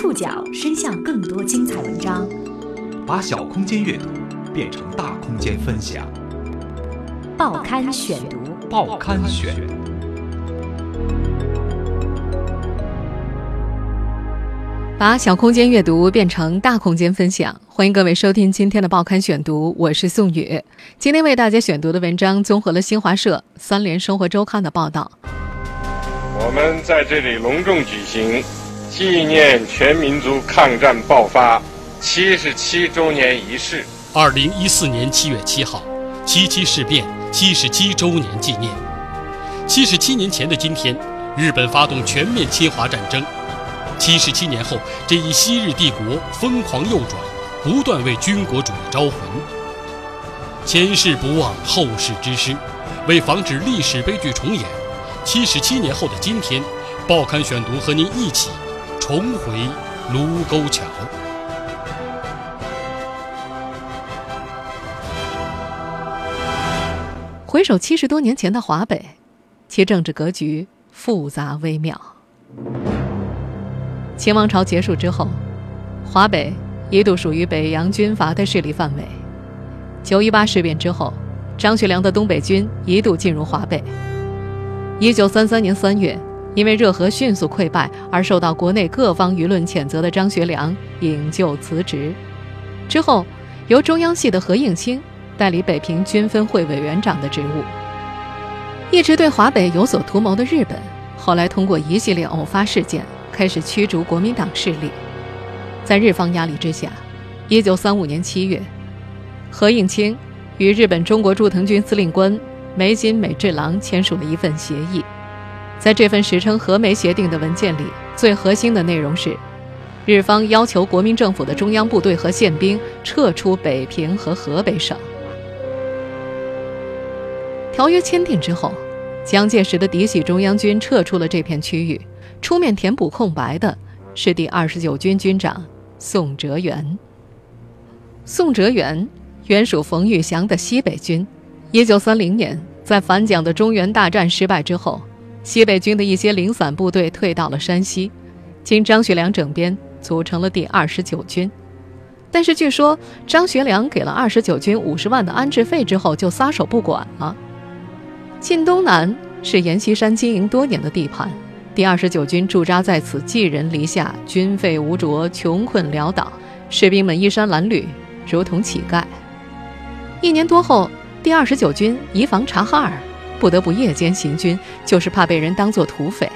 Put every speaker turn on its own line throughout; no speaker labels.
触角伸向更多精彩文章，
把小空间阅读变成大空间分享。
报刊选读，
报刊选。
把小空间阅读变成大空间分享，欢迎各位收听今天的报刊选读，我是宋宇。今天为大家选读的文章综合了新华社、三联生活周刊的报道。
我们在这里隆重举行纪念全民族抗战爆发七十七周年仪式。
二零一四年七月七号，七七事变七十七周年纪念。七十七年前的今天，日本发动全面侵华战争。七十七年后，这一昔日帝国疯狂右转，不断为军国主义招魂。前事不忘，后事之师，为防止历史悲剧重演，七十七年后的今天，报刊选读和您一起重回卢沟桥。
回首七十多年前的华北，其政治格局复杂微妙。清王朝结束之后，华北一度属于北洋军阀的势力范围。九一八事变之后，张学良的东北军一度进入华北。一九三三年三月，因为热河迅速溃败而受到国内各方舆论谴责的张学良引咎辞职。之后，由中央系的何应钦代理北平军分会委员长的职务。一直对华北有所图谋的日本，后来通过一系列偶发事件。开始驱逐国民党势力，在日方压力之下，一九三五年七月，何应钦与日本中国驻藤军司令官梅津美治郎签署了一份协议。在这份史称“和梅协定”的文件里，最核心的内容是，日方要求国民政府的中央部队和宪兵撤出北平和河北省。条约签订之后，蒋介石的嫡系中央军撤出了这片区域。出面填补空白的是第二十九军军长宋哲元。宋哲元原属冯玉祥的西北军。一九三零年，在反蒋的中原大战失败之后，西北军的一些零散部队退到了山西，经张学良整编，组成了第二十九军。但是据说张学良给了二十九军五十万的安置费之后，就撒手不管了。晋东南是阎锡山经营多年的地盘。第二十九军驻扎在此，寄人篱下，军费无着，穷困潦倒，士兵们衣衫褴褛，如同乞丐。一年多后，第二十九军移防察哈尔，不得不夜间行军，就是怕被人当作土匪。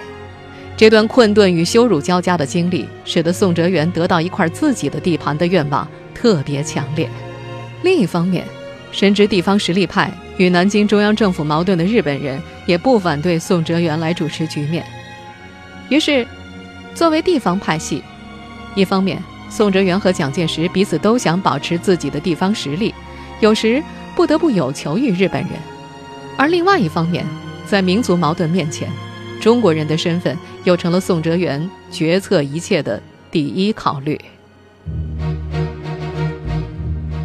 这段困顿与羞辱交加的经历，使得宋哲元得到一块自己的地盘的愿望特别强烈。另一方面，深知地方实力派与南京中央政府矛盾的日本人，也不反对宋哲元来主持局面。于是，作为地方派系，一方面，宋哲元和蒋介石彼此都想保持自己的地方实力，有时不得不有求于日本人；而另外一方面，在民族矛盾面前，中国人的身份又成了宋哲元决策一切的第一考虑。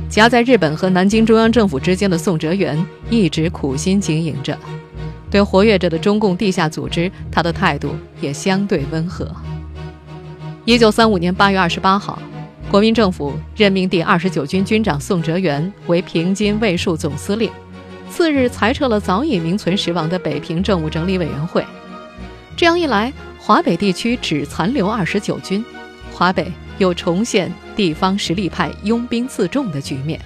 夹在日本和南京中央政府之间的宋哲元一直苦心经营着。对活跃着的中共地下组织，他的态度也相对温和。一九三五年八月二十八号，国民政府任命第二十九军军长宋哲元为平津卫戍总司令，次日裁撤了早已名存实亡的北平政务整理委员会。这样一来，华北地区只残留二十九军，华北又重现地方实力派拥兵自重的局面。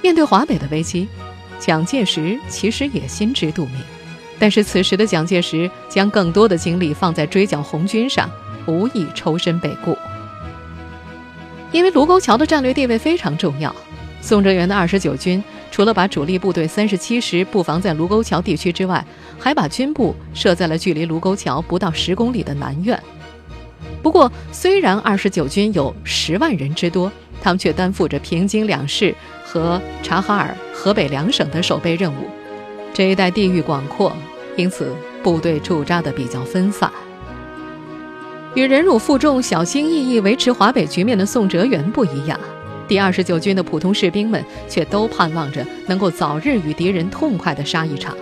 面对华北的危机，蒋介石其实也心知肚明。但是此时的蒋介石将更多的精力放在追剿红军上，无意抽身北顾。因为卢沟桥的战略地位非常重要，宋哲元的二十九军除了把主力部队三十七师布防在卢沟桥地区之外，还把军部设在了距离卢沟桥不到十公里的南苑。不过，虽然二十九军有十万人之多，他们却担负着平津两市和察哈尔、河北两省的守备任务。这一带地域广阔，因此部队驻扎的比较分散。与忍辱负重、小心翼翼维持华北局面的宋哲元不一样，第二十九军的普通士兵们却都盼望着能够早日与敌人痛快地杀一场。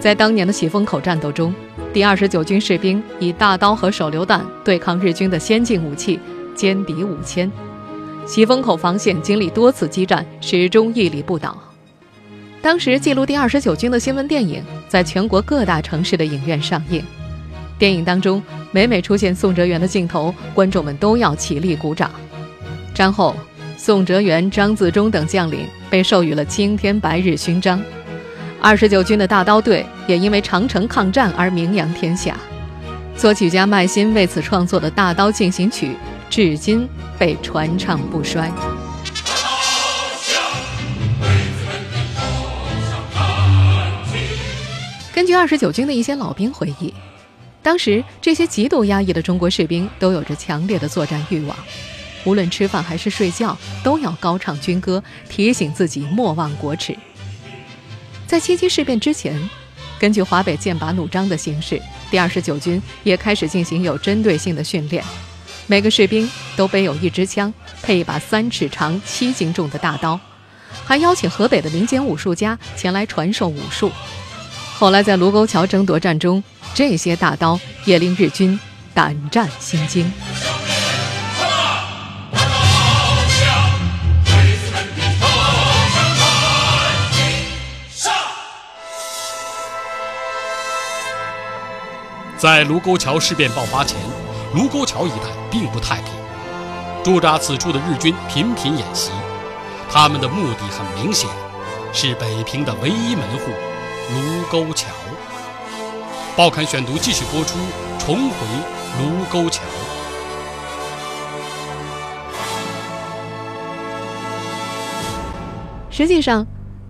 在当年的喜峰口战斗中，第第二十九军士兵以大刀和手榴弹对抗日军的先进武器，歼敌五千。喜峰口防线经历多次激战，始终屹立不倒。当时记录第二十九军的新闻电影在全国各大城市的影院上映。电影当中每每出现宋哲元的镜头，观众们都要起立鼓掌。战后，宋哲元、张自忠等将领被授予了青天白日勋章。二十九军的大刀队也因为长城抗战而名扬天下。作曲家麦新为此创作的大刀进行曲。至今被传唱不衰。根据二十九军的一些老兵回忆，当时这些极度压抑的中国士兵都有着强烈的作战欲望，无论吃饭还是睡觉，都要高唱军歌，提醒自己莫忘国耻。在七七事变之前，根据华北剑拔弩张的形势，第二十九军也开始进行有针对性的训练。每个士兵都背有一支枪，配一把三尺长、七斤重的大刀，还邀请河北的民间武术家前来传授武术。后来在卢沟桥争夺战中，这些大刀也令日军胆战心惊。
在卢沟桥事变爆发前。卢沟桥一带并不太平，驻扎此处的日军频频演习，他们的目的很明显，是北平的唯一门户——卢沟桥。报刊选读继续播出，重回卢沟桥。
实际上，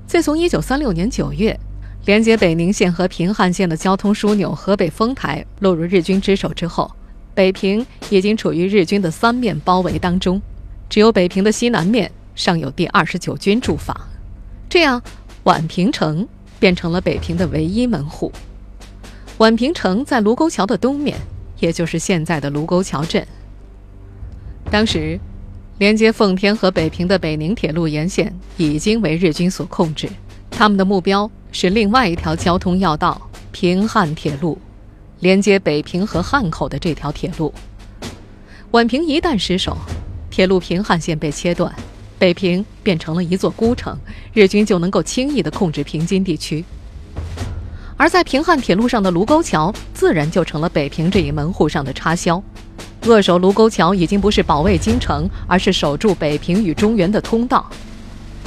自从1936年9月，连接北宁县和平汉县的交通枢纽河北丰台落入日军之手之后。北平已经处于日军的三面包围当中，只有北平的西南面尚有第二十九军驻防，这样宛平城变成了北平的唯一门户。宛平城在卢沟桥的东面，也就是现在的卢沟桥镇。当时，连接奉天和北平的北宁铁路沿线已经为日军所控制，他们的目标是另外一条交通要道——平汉铁路。连接北平和汉口的这条铁路，宛平一旦失守，铁路平汉线被切断，北平变成了一座孤城，日军就能够轻易地控制平津地区。而在平汉铁路上的卢沟桥，自然就成了北平这一门户上的插销。扼守卢沟桥已经不是保卫京城，而是守住北平与中原的通道。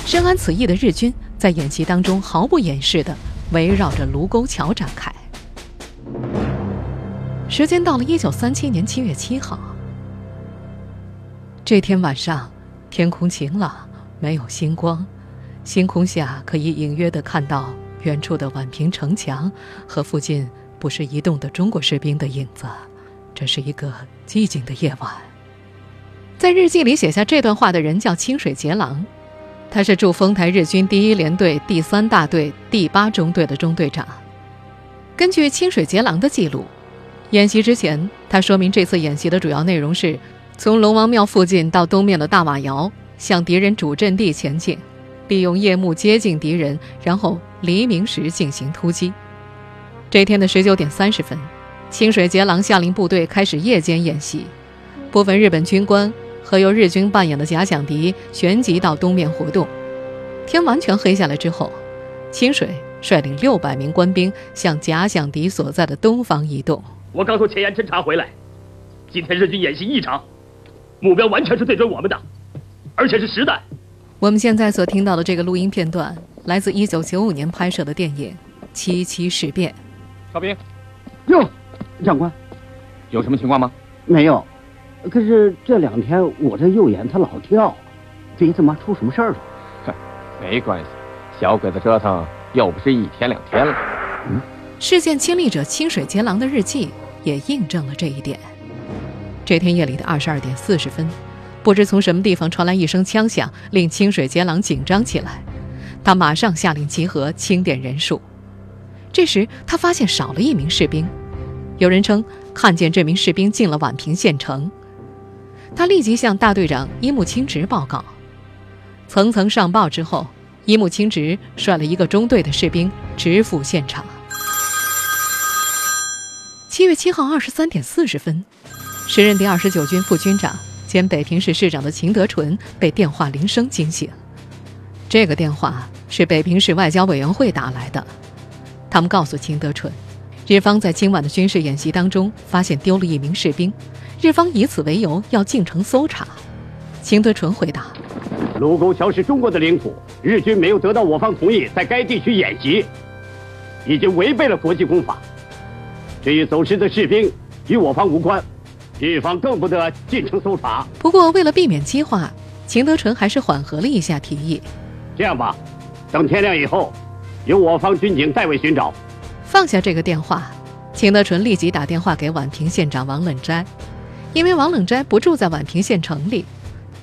深谙此意的日军，在演习当中毫不掩饰地围绕着卢沟桥展开。时间到了一九三七年七月七号，这天晚上，天空晴朗，没有星光，星空下可以隐约的看到远处的宛平城墙和附近不时移动的中国士兵的影子。这是一个寂静的夜晚。在日记里写下这段话的人叫清水节郎，他是驻丰台日军第一联队第三大队第八中队的中队长。根据清水节郎的记录。演习之前，他说明这次演习的主要内容是从龙王庙附近到东面的大瓦窑，向敌人主阵地前进，利用夜幕接近敌人，然后黎明时进行突击。这天的十九点三十分，清水节郎下令部队开始夜间演习，部分日本军官和由日军扮演的假想敌旋即到东面活动。天完全黑下来之后，清水率领六百名官兵向假想敌所在的东方移动。
我刚从前沿侦察回来，今天日军演习异常，目标完全是对准我们的，而且是实弹。
我们现在所听到的这个录音片段，来自一九九五年拍摄的电影《七七事变》。
哨兵，
哟，长官，
有什么情况吗？
没有，可是这两天我这右眼它老跳，鼻子妈出什么事儿了？
哼，没关系，小鬼子折腾又不是一天两天了。
嗯。事件亲历者清水节郎的日记也印证了这一点。这天夜里的二十二点四十分，不知从什么地方传来一声枪响，令清水节郎紧张起来。他马上下令集合，清点人数。这时，他发现少了一名士兵。有人称看见这名士兵进了宛平县城。他立即向大队长伊木清直报告。层层上报之后，伊木清直率了一个中队的士兵直赴现场。七月七号二十三点四十分，时任第二十九军副军长兼北平市市长的秦德纯被电话铃声惊醒。这个电话是北平市外交委员会打来的，他们告诉秦德纯，日方在今晚的军事演习当中发现丢了一名士兵，日方以此为由要进城搜查。秦德纯回答：“
卢沟桥是中国的领土，日军没有得到我方同意在该地区演习，已经违背了国际公法。至于走失的士兵，与我方无关，日方更不得进城搜查。”
不过，为了避免激化，秦德纯还是缓和了一下提议。
这样吧，等天亮以后，由我方军警代为寻找。
放下这个电话，秦德纯立即打电话给宛平县长王冷斋，因为王冷斋不住在宛平县城里。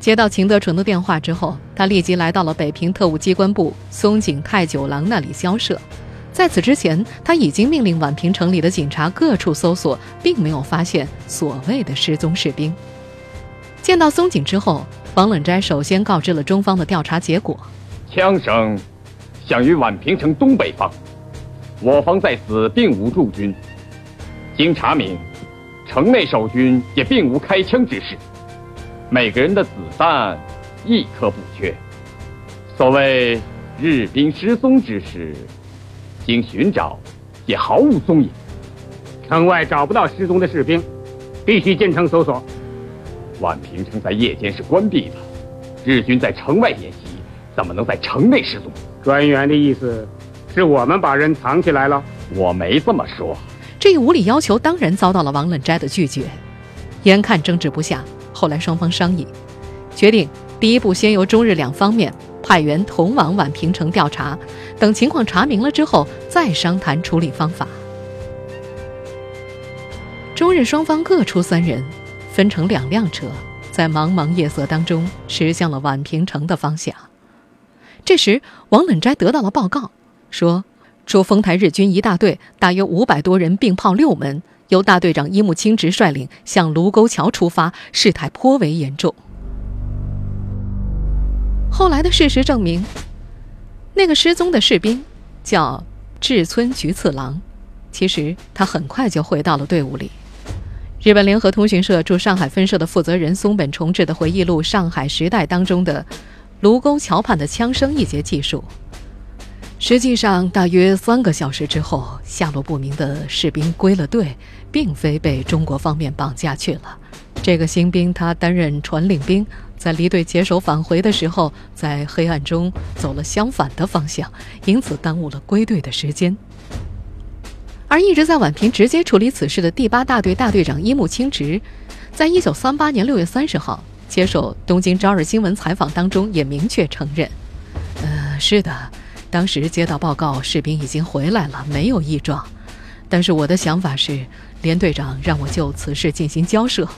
接到秦德纯的电话之后，他立即来到了北平特务机关部松井太久郎那里交涉。在此之前，他已经命令宛平城里的警察各处搜索，并没有发现所谓的失踪士兵。见到松井之后，王冷斋首先告知了中方的调查结果。
枪声响于宛平城东北方，我方在此并无驻军。经查明，城内守军也并无开枪之势。每个人的子弹一颗不缺。所谓日兵失踪之事，经寻找也毫无踪影。
城外找不到失踪的士兵，必须进城搜索。
宛平城在夜间是关闭的，日军在城外演习。怎么能在城内失踪？
专员的意思是我们把人藏起来了？
我没这么说。
这一无理要求当然遭到了王冷斋的拒绝。眼看争执不下，后来双方商议，决定第一步先由中日两方面派员同往宛平城调查，等情况查明了之后再商谈处理方法。中日双方各出三人，分成两辆车，在茫茫夜色当中驶向了宛平城的方向。这时，王冷斋得到了报告，说说丰台日军一大队，大约五百多人，并炮六门，由大队长伊木清直率领向卢沟桥出发，事态颇为严重。后来的事实证明，那个失踪的士兵叫志村菊次郎，其实他很快就回到了队伍里。日本联合通讯社驻上海分社的负责人松本重治的回忆录《上海时代》当中的。卢沟桥畔的枪声一节记述，实际上大约三个小时之后，下落不明的士兵归了队，并非被中国方面绑架去了。这个新兵他担任传令兵，在离队解手返回的时候，在黑暗中走了相反的方向，因此耽误了归队的时间。而一直在宛平直接处理此事的第八大队大队长伊木清直，在一九三八年六月三十号。接受东京朝日新闻采访当中也明确承认，呃，是的，当时接到报告，士兵已经回来了，没有异状。但是我的想法是，连队长让我就此事进行交涉。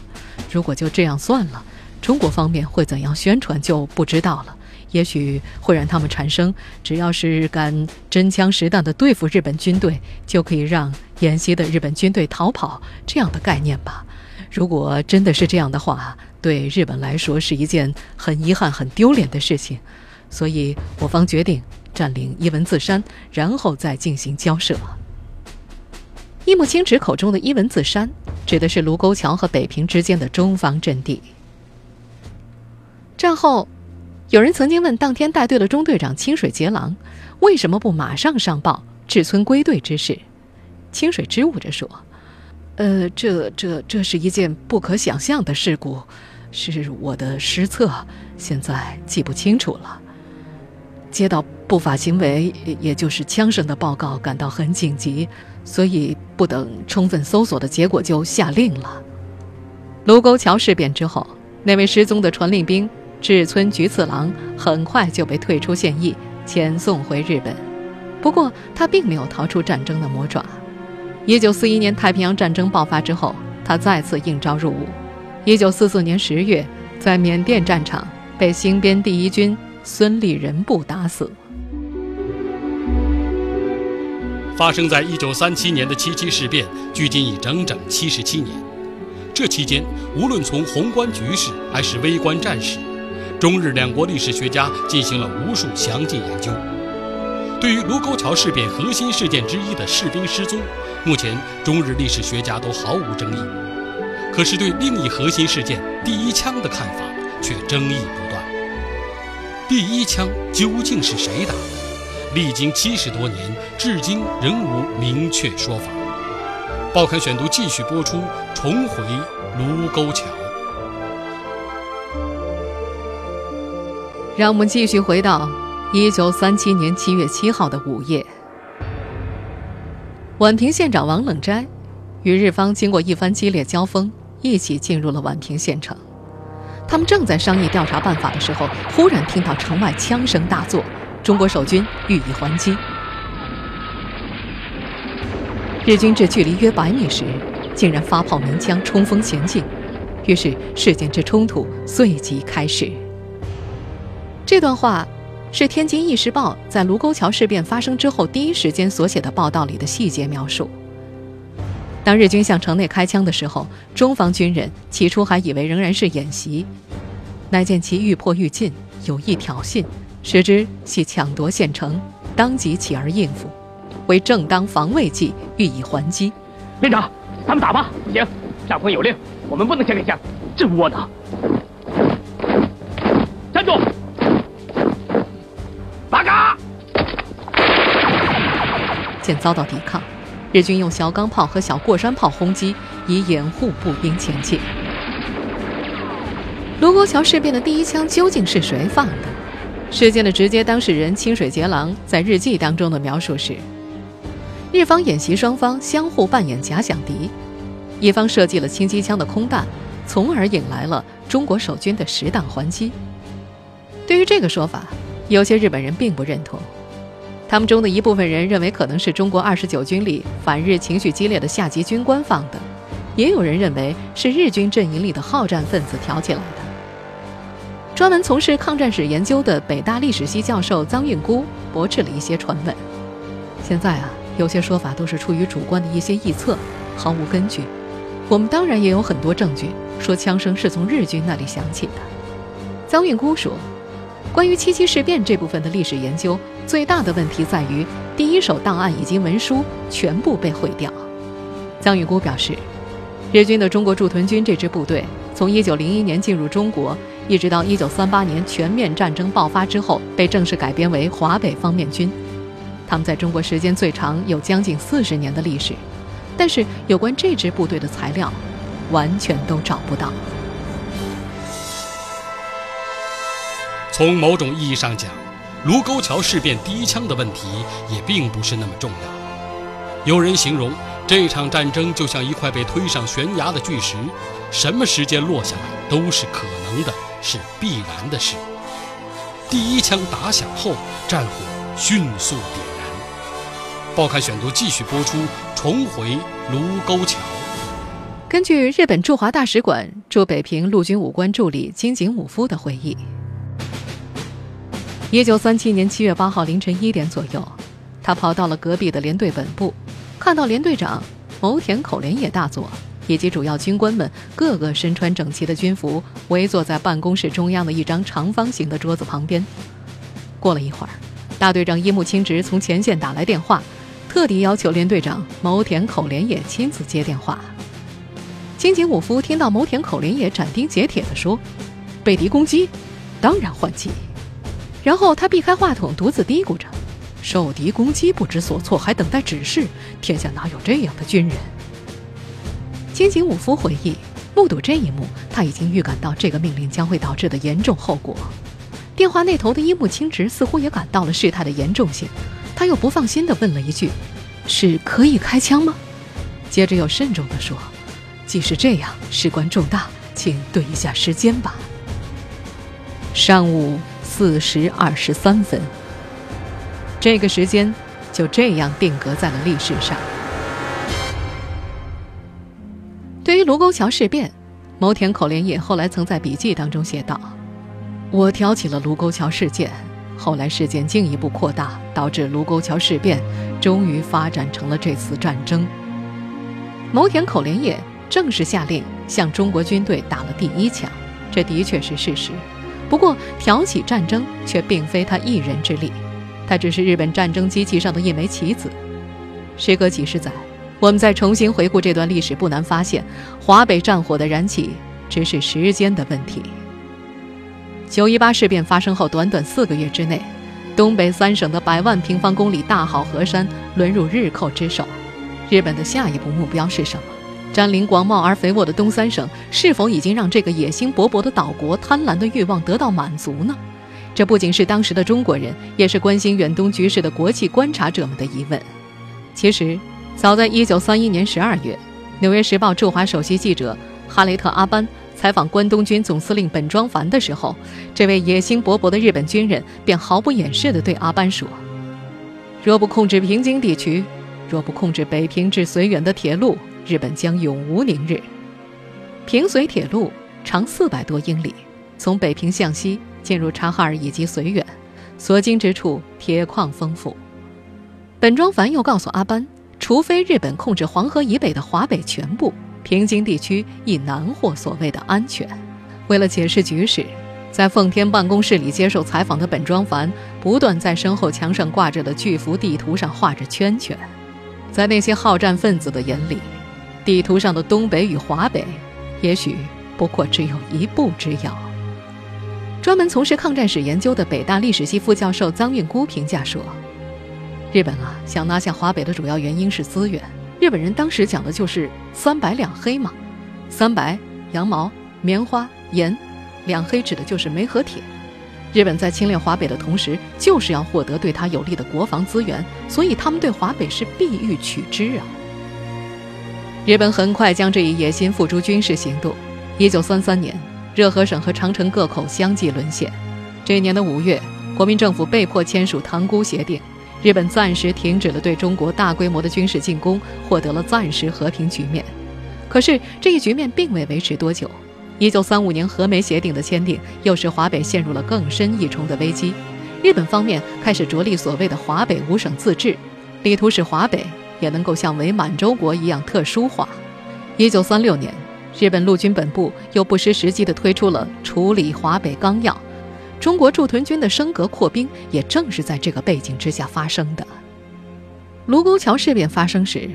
如果就这样算了，中国方面会怎样宣传就不知道了。也许会让他们产生，只要是敢真枪实弹地对付日本军队，就可以让演习的日本军队逃跑这样的概念吧。如果真的是这样的话，对日本来说是一件很遗憾、很丢脸的事情，所以我方决定占领伊文字山，然后再进行交涉。伊木清直口中的伊文字山，指的是卢沟桥和北平之间的中方阵地。战后，有人曾经问当天带队的中队长清水节郎，为什么不马上上报志村归队之事？清水支吾着说。呃，这这这是一件不可想象的事故，是我的失策，现在记不清楚了。接到不法行为，也就是枪声的报告，感到很紧急，所以不等充分搜索的结果就下令了。卢沟桥事变之后，那位失踪的传令兵志村菊次郎很快就被退出现役，遣送回日本。不过，他并没有逃出战争的魔爪。一九四一年太平洋战争爆发之后，他再次应召入伍。一九四四年十月，在缅甸战场被新编第一军孙立人部打死。
发生在一九三七年的七七事变，距今已整整七十七年。这期间，无论从宏观局势还是微观战史，中日两国历史学家进行了无数详尽研究。对于卢沟桥事变核心事件之一的士兵失踪，目前中日历史学家都毫无争议。可是对另一核心事件“第一枪”的看法却争议不断。第一枪究竟是谁打的？历经七十多年，至今仍无明确说法。报刊选读继续播出，重回卢沟桥。
让我们继续回到一九三七年七月七号的午夜，宛平县长王冷斋与日方经过一番激烈交锋，一起进入了宛平县城。他们正在商议调查办法的时候，忽然听到城外枪声大作，中国守军予以还击。日军至距离约百米时，竟然发炮鸣枪冲锋前进，于是事件之冲突随即开始。这段话是天津《意时报》在卢沟桥事变发生之后第一时间所写的报道里的细节描述。当日军向城内开枪的时候，中方军人起初还以为仍然是演习，乃见其愈迫愈近，有意挑衅，实之系抢夺县城，当即起而应付。为正当防卫计，予以还击。
连长，咱们打吧！不行，长官有令，我们不能先开枪，这窝囊！站住！八嘎！
见遭到抵抗，日军用小钢炮和小过山炮轰击，以掩护步兵前进。卢沟桥事变的第一枪究竟是谁放的？事件的直接当事人清水节郎在日记当中的描述是。日方演习双方相互扮演假想敌，一方设计了轻机枪的空弹，从而引来了中国守军的实弹还击。对于这个说法，有些日本人并不认同。他们中的一部分人认为可能是中国二十九军里反日情绪激烈的下级军官放的，也有人认为是日军阵营里的好战分子挑起来的。专门从事抗战史研究的北大历史系教授臧运孤驳斥了一些传闻。现在啊。有些说法都是出于主观的一些臆测，毫无根据。我们当然也有很多证据说枪声是从日军那里响起的。臧运孤说，关于七七事变这部分的历史研究，最大的问题在于第一手档案以及文书全部被毁掉。臧运孤表示，日军的中国驻屯军这支部队从1901年进入中国，一直到1938年全面战争爆发之后，被正式改编为华北方面军。他们在中国时间最长，有将近四十年的历史，但是有关这支部队的材料，完全都找不到。
从某种意义上讲，卢沟桥事变第一枪的问题也并不是那么重要。有人形容这场战争就像一块被推上悬崖的巨石，什么时间落下来都是可能的，是必然的事。第一枪打响后，战火迅速点燃。报刊选读继续播出，重回卢沟桥。
根据日本驻华大使馆驻北平陆军武官助理金井武夫的回忆，一九三七年七月八号凌晨一点左右，他跑到了隔壁的连队本部，看到连队长牟田口连野大佐以及主要军官们个个身穿整齐的军服，围坐在办公室中央的一张长方形的桌子旁边。过了一会儿，大队长伊木清直从前线打来电话。特地要求连队长牟田口连野亲自接电话。金井武夫听到牟田口连野斩钉截铁地说：“被敌攻击，当然还击。”然后他避开话筒，独自嘀咕着：“受敌攻击不知所措，还等待指示，天下哪有这样的军人？”金井武夫回忆，目睹这一幕，他已经预感到这个命令将会导致的严重后果。电话那头的樱木清直似乎也感到了事态的严重性。他又不放心地问了一句：“是可以开枪吗？”接着又慎重地说：“既是这样，事关重大，请对一下时间吧。”上午四时二十三分，这个时间就这样定格在了历史上。对于卢沟桥事变，牟田口连野后来曾在笔记当中写道：“我挑起了卢沟桥事件。”后来事件进一步扩大，导致卢沟桥事变，终于发展成了这次战争。牟田口连野正式下令向中国军队打了第一枪，这的确是事实。不过挑起战争却并非他一人之力，他只是日本战争机器上的一枚棋子。时隔几十载，我们再重新回顾这段历史，不难发现，华北战火的燃起只是时间的问题。九一八事变发生后，短短四个月之内，东北三省的百万平方公里大好河山沦入日寇之手。日本的下一步目标是什么？占领广袤而肥沃的东三省，是否已经让这个野心勃勃的岛国贪婪的欲望得到满足呢？这不仅是当时的中国人，也是关心远东局势的国际观察者们的疑问。其实，早在1931年12月，《纽约时报》驻华首席记者哈雷特·阿班采访关东军总司令本庄繁的时候，这位野心勃勃的日本军人便毫不掩饰地对阿班说：“若不控制平津地区，若不控制北平至绥远的铁路，日本将永无宁日。平绥铁路长四百多英里，从北平向西。”进入察哈尔以及绥远，所经之处铁矿丰富。本庄繁又告诉阿班，除非日本控制黄河以北的华北全部，平津地区亦难获所谓的安全。为了解释局势，在奉天办公室里接受采访的本庄繁不断在身后墙上挂着的巨幅地图上画着圈圈。在那些好战分子的眼里，地图上的东北与华北，也许不过只有一步之遥。专门从事抗战史研究的北大历史系副教授臧运沽评价说：“日本啊，想拿下华北的主要原因是资源。日本人当时讲的就是三白两黑嘛，三白羊毛、棉花、盐，两黑指的就是煤和铁。日本在侵略华北的同时，就是要获得对他有利的国防资源，所以他们对华北是必欲取之啊。日本很快将这一野心付诸军事行动。一九三三年。”热河省和长城各口相继沦陷。这一年的五月，国民政府被迫签署《塘沽协定》，日本暂时停止了对中国大规模的军事进攻，获得了暂时和平局面。可是，这一局面并未维持多久。一九三五年和美协定的签订，又使华北陷入了更深一重的危机。日本方面开始着力所谓的华北五省自治，力图使华北也能够像伪满洲国一样特殊化。一九三六年。日本陆军本部又不失时机地推出了处理华北纲要，中国驻屯军的升格扩兵也正是在这个背景之下发生的。卢沟桥事变发生时，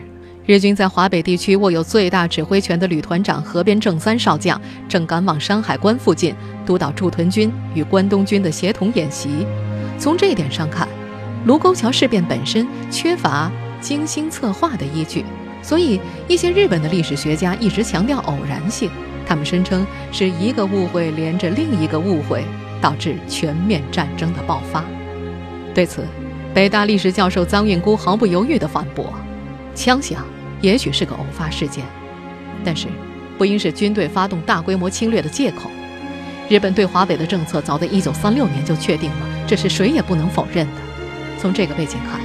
日军在华北地区握有最大指挥权的旅团长河边正三少将正赶往山海关附近督导驻屯军与关东军的协同演习。从这一点上看，卢沟桥事变本身缺乏精心策划的依据。所以，一些日本的历史学家一直强调偶然性。他们声称是一个误会连着另一个误会，导致全面战争的爆发。对此，北大历史教授臧运姑毫不犹豫地反驳：“枪响也许是个偶发事件，但是不应是军队发动大规模侵略的借口。日本对华北的政策早在1936年就确定了，这是谁也不能否认的。从这个背景看。”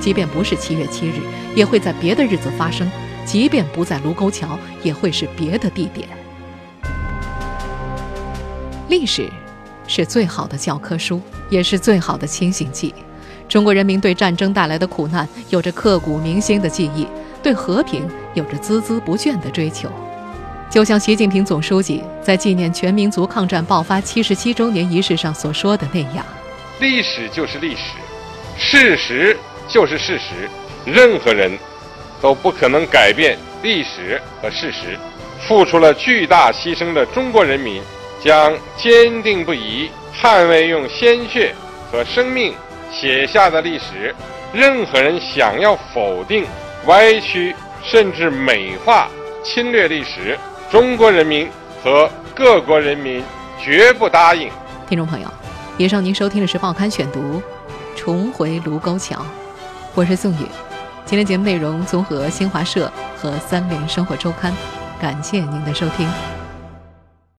即便不是七月七日，也会在别的日子发生；即便不在卢沟桥，也会是别的地点。历史是最好的教科书，也是最好的清醒剂。中国人民对战争带来的苦难有着刻骨铭心的记忆，对和平有着孜孜不倦的追求。就像习近平总书记在纪念全民族抗战爆发七十七周年仪式上所说的那样：“
历史就是历史，事实。”就是事实，任何人都不可能改变历史和事实。付出了巨大牺牲的中国人民将坚定不移捍卫用鲜血和生命写下的历史。任何人想要否定、歪曲甚至美化侵略历史，中国人民和各国人民绝不答应。
听众朋友，以上您收听的是《报刊选读》，重回卢沟桥。我是宋宇，今天节目内容综合新华社和三联生活周刊，感谢您的收听。